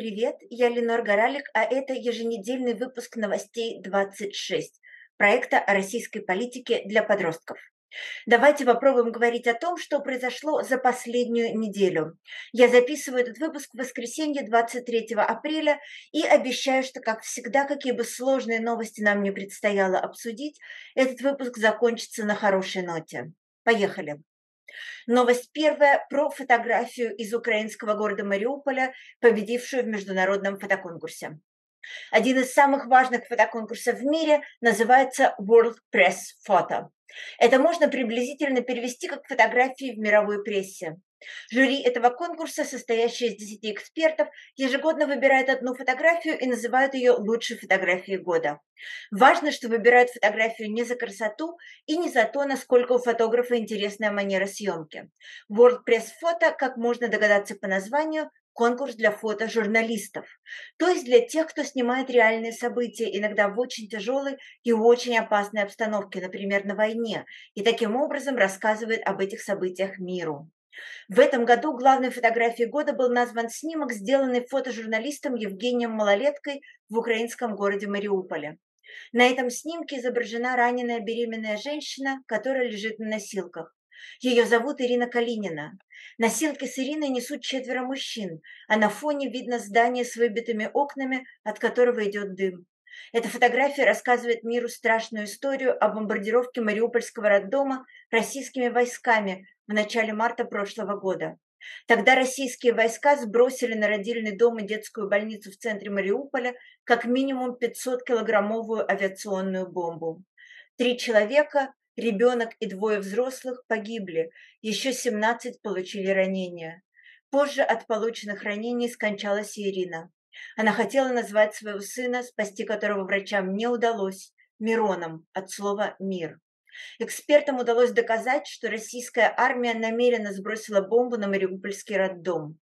Привет, я Ленор Горалик, а это еженедельный выпуск новостей 26 проекта о российской политике для подростков. Давайте попробуем говорить о том, что произошло за последнюю неделю. Я записываю этот выпуск в воскресенье 23 апреля и обещаю, что, как всегда, какие бы сложные новости нам не предстояло обсудить, этот выпуск закончится на хорошей ноте. Поехали! Новость первая про фотографию из украинского города Мариуполя, победившую в международном фотоконкурсе. Один из самых важных фотоконкурсов в мире называется World Press Photo. Это можно приблизительно перевести как фотографии в мировой прессе. Жюри этого конкурса, состоящее из 10 экспертов, ежегодно выбирает одну фотографию и называют ее лучшей фотографией года. Важно, что выбирают фотографию не за красоту и не за то, насколько у фотографа интересная манера съемки. World Press Photo, как можно догадаться по названию, конкурс для фотожурналистов, то есть для тех, кто снимает реальные события, иногда в очень тяжелой и очень опасной обстановке, например, на войне, и таким образом рассказывает об этих событиях миру. В этом году главной фотографией года был назван снимок, сделанный фотожурналистом Евгением Малолеткой в украинском городе Мариуполе. На этом снимке изображена раненая беременная женщина, которая лежит на носилках. Ее зовут Ирина Калинина. Носилки с Ириной несут четверо мужчин, а на фоне видно здание с выбитыми окнами, от которого идет дым. Эта фотография рассказывает миру страшную историю о бомбардировке Мариупольского роддома российскими войсками в начале марта прошлого года. Тогда российские войска сбросили на родильный дом и детскую больницу в центре Мариуполя как минимум 500-килограммовую авиационную бомбу. Три человека, Ребенок и двое взрослых погибли, еще 17 получили ранения. Позже от полученных ранений скончалась Ирина. Она хотела назвать своего сына, спасти которого врачам не удалось, Мироном, от слова «мир». Экспертам удалось доказать, что российская армия намеренно сбросила бомбу на Мариупольский роддом.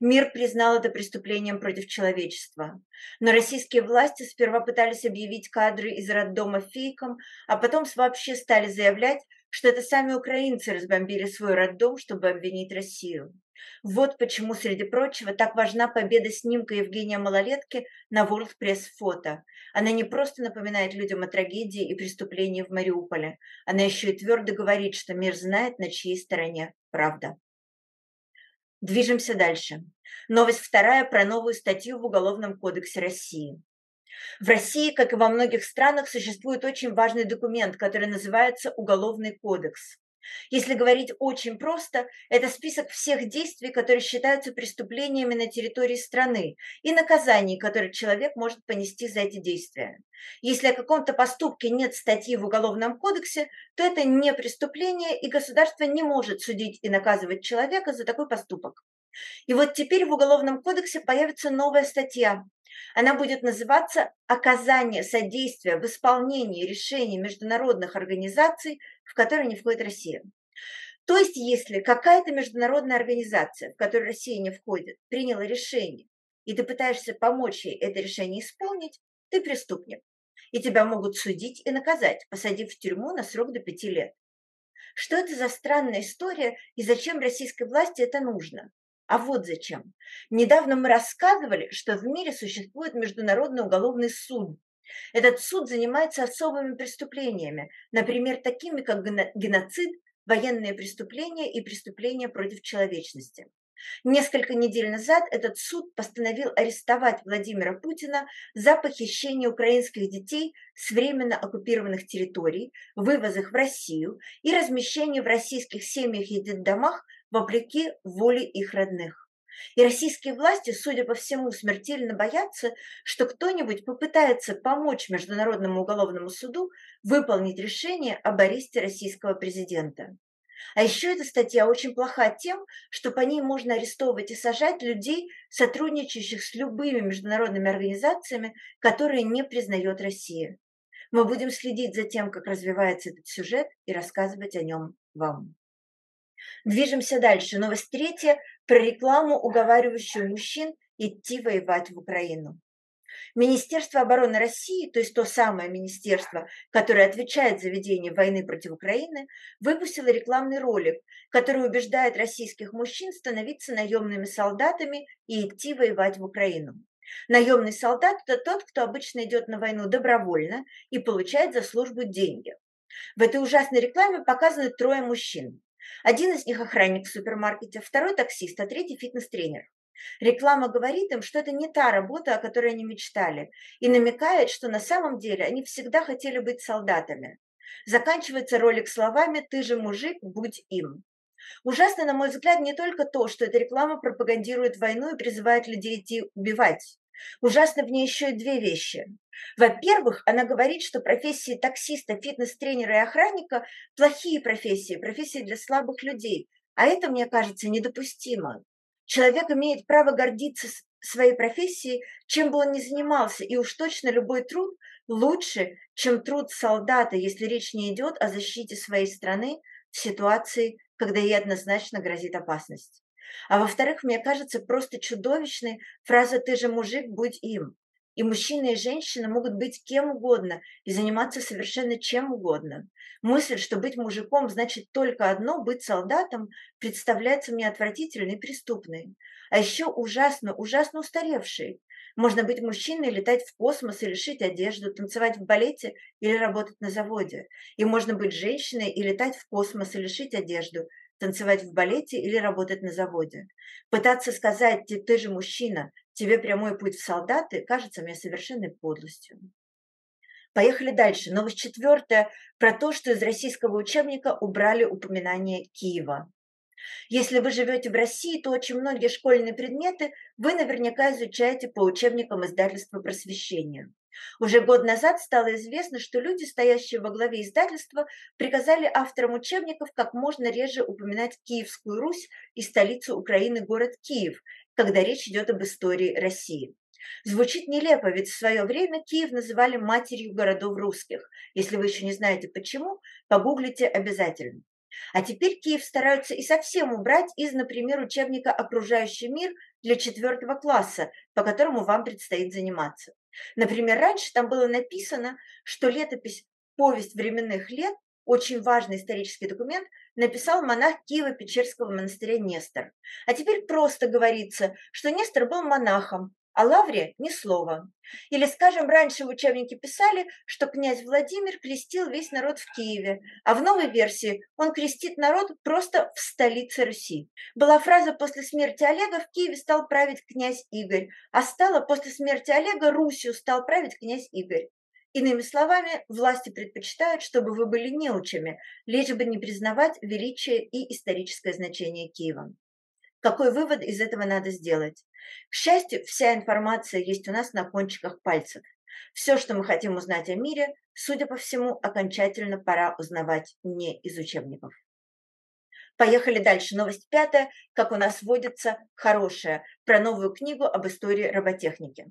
Мир признал это преступлением против человечества. Но российские власти сперва пытались объявить кадры из роддома фейком, а потом вообще стали заявлять, что это сами украинцы разбомбили свой роддом, чтобы обвинить Россию. Вот почему, среди прочего, так важна победа снимка Евгения Малолетки на World Press Photo. Она не просто напоминает людям о трагедии и преступлении в Мариуполе, она еще и твердо говорит, что мир знает, на чьей стороне правда. Движемся дальше. Новость вторая про новую статью в Уголовном кодексе России. В России, как и во многих странах, существует очень важный документ, который называется Уголовный кодекс. Если говорить очень просто, это список всех действий, которые считаются преступлениями на территории страны и наказаний, которые человек может понести за эти действия. Если о каком-то поступке нет статьи в Уголовном кодексе, то это не преступление, и государство не может судить и наказывать человека за такой поступок. И вот теперь в Уголовном кодексе появится новая статья. Она будет называться «Оказание содействия в исполнении решений международных организаций в которой не входит Россия. То есть, если какая-то международная организация, в которой Россия не входит, приняла решение, и ты пытаешься помочь ей это решение исполнить, ты преступник. И тебя могут судить и наказать, посадив в тюрьму на срок до пяти лет. Что это за странная история и зачем российской власти это нужно? А вот зачем. Недавно мы рассказывали, что в мире существует Международный уголовный суд, этот суд занимается особыми преступлениями, например, такими как геноцид, военные преступления и преступления против человечности. Несколько недель назад этот суд постановил арестовать Владимира Путина за похищение украинских детей с временно оккупированных территорий, вывоз их в Россию и размещение в российских семьях и детдомах вопреки воле их родных. И российские власти, судя по всему, смертельно боятся, что кто-нибудь попытается помочь Международному уголовному суду выполнить решение об аресте российского президента. А еще эта статья очень плоха тем, что по ней можно арестовывать и сажать людей, сотрудничающих с любыми международными организациями, которые не признает Россия. Мы будем следить за тем, как развивается этот сюжет и рассказывать о нем вам. Движемся дальше. Новость третья про рекламу, уговаривающую мужчин идти воевать в Украину. Министерство обороны России, то есть то самое министерство, которое отвечает за ведение войны против Украины, выпустило рекламный ролик, который убеждает российских мужчин становиться наемными солдатами и идти воевать в Украину. Наемный солдат – это тот, кто обычно идет на войну добровольно и получает за службу деньги. В этой ужасной рекламе показаны трое мужчин. Один из них охранник в супермаркете, второй таксист, а третий фитнес-тренер. Реклама говорит им, что это не та работа, о которой они мечтали, и намекает, что на самом деле они всегда хотели быть солдатами. Заканчивается ролик словами «Ты же мужик, будь им». Ужасно, на мой взгляд, не только то, что эта реклама пропагандирует войну и призывает людей идти убивать. Ужасно в ней еще и две вещи. Во-первых, она говорит, что профессии таксиста, фитнес-тренера и охранника – плохие профессии, профессии для слабых людей. А это, мне кажется, недопустимо. Человек имеет право гордиться своей профессией, чем бы он ни занимался, и уж точно любой труд лучше, чем труд солдата, если речь не идет о защите своей страны в ситуации, когда ей однозначно грозит опасность. А во-вторых, мне кажется просто чудовищной фраза «ты же мужик, будь им». И мужчина и женщина могут быть кем угодно и заниматься совершенно чем угодно. Мысль, что быть мужиком значит только одно – быть солдатом, представляется мне отвратительной и преступной. А еще ужасно, ужасно устаревшей. Можно быть мужчиной, летать в космос или шить одежду, танцевать в балете или работать на заводе. И можно быть женщиной и летать в космос или шить одежду, танцевать в балете или работать на заводе. Пытаться сказать «ты, ты же мужчина, тебе прямой путь в солдаты» кажется мне совершенной подлостью. Поехали дальше. Новость четвертая про то, что из российского учебника убрали упоминание Киева. Если вы живете в России, то очень многие школьные предметы вы наверняка изучаете по учебникам издательства просвещения. Уже год назад стало известно, что люди, стоящие во главе издательства, приказали авторам учебников как можно реже упоминать Киевскую Русь и столицу Украины город Киев, когда речь идет об истории России. Звучит нелепо, ведь в свое время Киев называли матерью городов русских. Если вы еще не знаете почему, погуглите обязательно. А теперь Киев стараются и совсем убрать из, например, учебника «Окружающий мир» для четвертого класса, по которому вам предстоит заниматься. Например, раньше там было написано, что летопись «Повесть временных лет» очень важный исторический документ, написал монах Киева-Печерского монастыря Нестор. А теперь просто говорится, что Нестор был монахом, о Лавре ни слова. Или, скажем, раньше в учебнике писали, что князь Владимир крестил весь народ в Киеве, а в новой версии он крестит народ просто в столице Руси. Была фраза «после смерти Олега в Киеве стал править князь Игорь», а стало «после смерти Олега Русью стал править князь Игорь». Иными словами, власти предпочитают, чтобы вы были неучами, лишь бы не признавать величие и историческое значение Киева. Какой вывод из этого надо сделать? К счастью, вся информация есть у нас на кончиках пальцев. Все, что мы хотим узнать о мире, судя по всему, окончательно пора узнавать не из учебников. Поехали дальше. Новость пятая, как у нас водится, хорошая, про новую книгу об истории роботехники.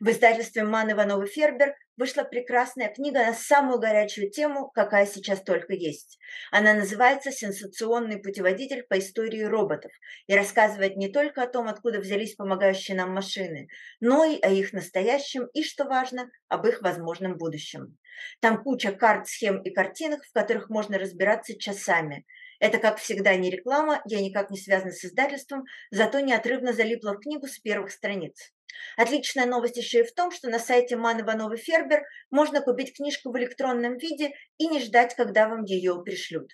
В издательстве Ман Иванова Фербер вышла прекрасная книга на самую горячую тему, какая сейчас только есть. Она называется «Сенсационный путеводитель по истории роботов» и рассказывает не только о том, откуда взялись помогающие нам машины, но и о их настоящем и, что важно, об их возможном будущем. Там куча карт, схем и картинок, в которых можно разбираться часами – это, как всегда, не реклама, я никак не связана с издательством, зато неотрывно залипла в книгу с первых страниц. Отличная новость еще и в том, что на сайте Ман Иванова Фербер можно купить книжку в электронном виде и не ждать, когда вам ее пришлют.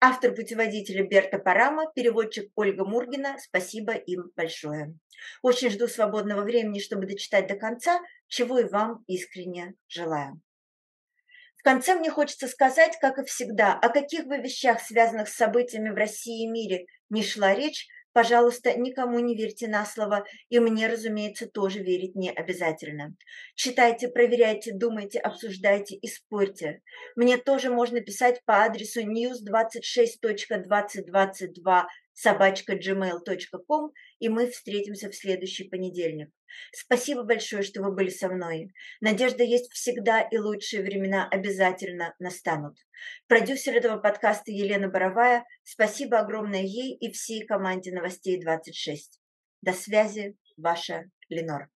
Автор путеводителя Берта Парама, переводчик Ольга Мургина, спасибо им большое. Очень жду свободного времени, чтобы дочитать до конца, чего и вам искренне желаю. В конце мне хочется сказать, как и всегда, о каких бы вещах, связанных с событиями в России и мире, не шла речь, Пожалуйста, никому не верьте на слово, и мне, разумеется, тоже верить не обязательно. Читайте, проверяйте, думайте, обсуждайте и спорьте. Мне тоже можно писать по адресу news26.2022 собачка gmail.com, и мы встретимся в следующий понедельник. Спасибо большое, что вы были со мной. Надежда есть всегда, и лучшие времена обязательно настанут. Продюсер этого подкаста Елена Боровая. Спасибо огромное ей и всей команде новостей 26. До связи, ваша Ленор.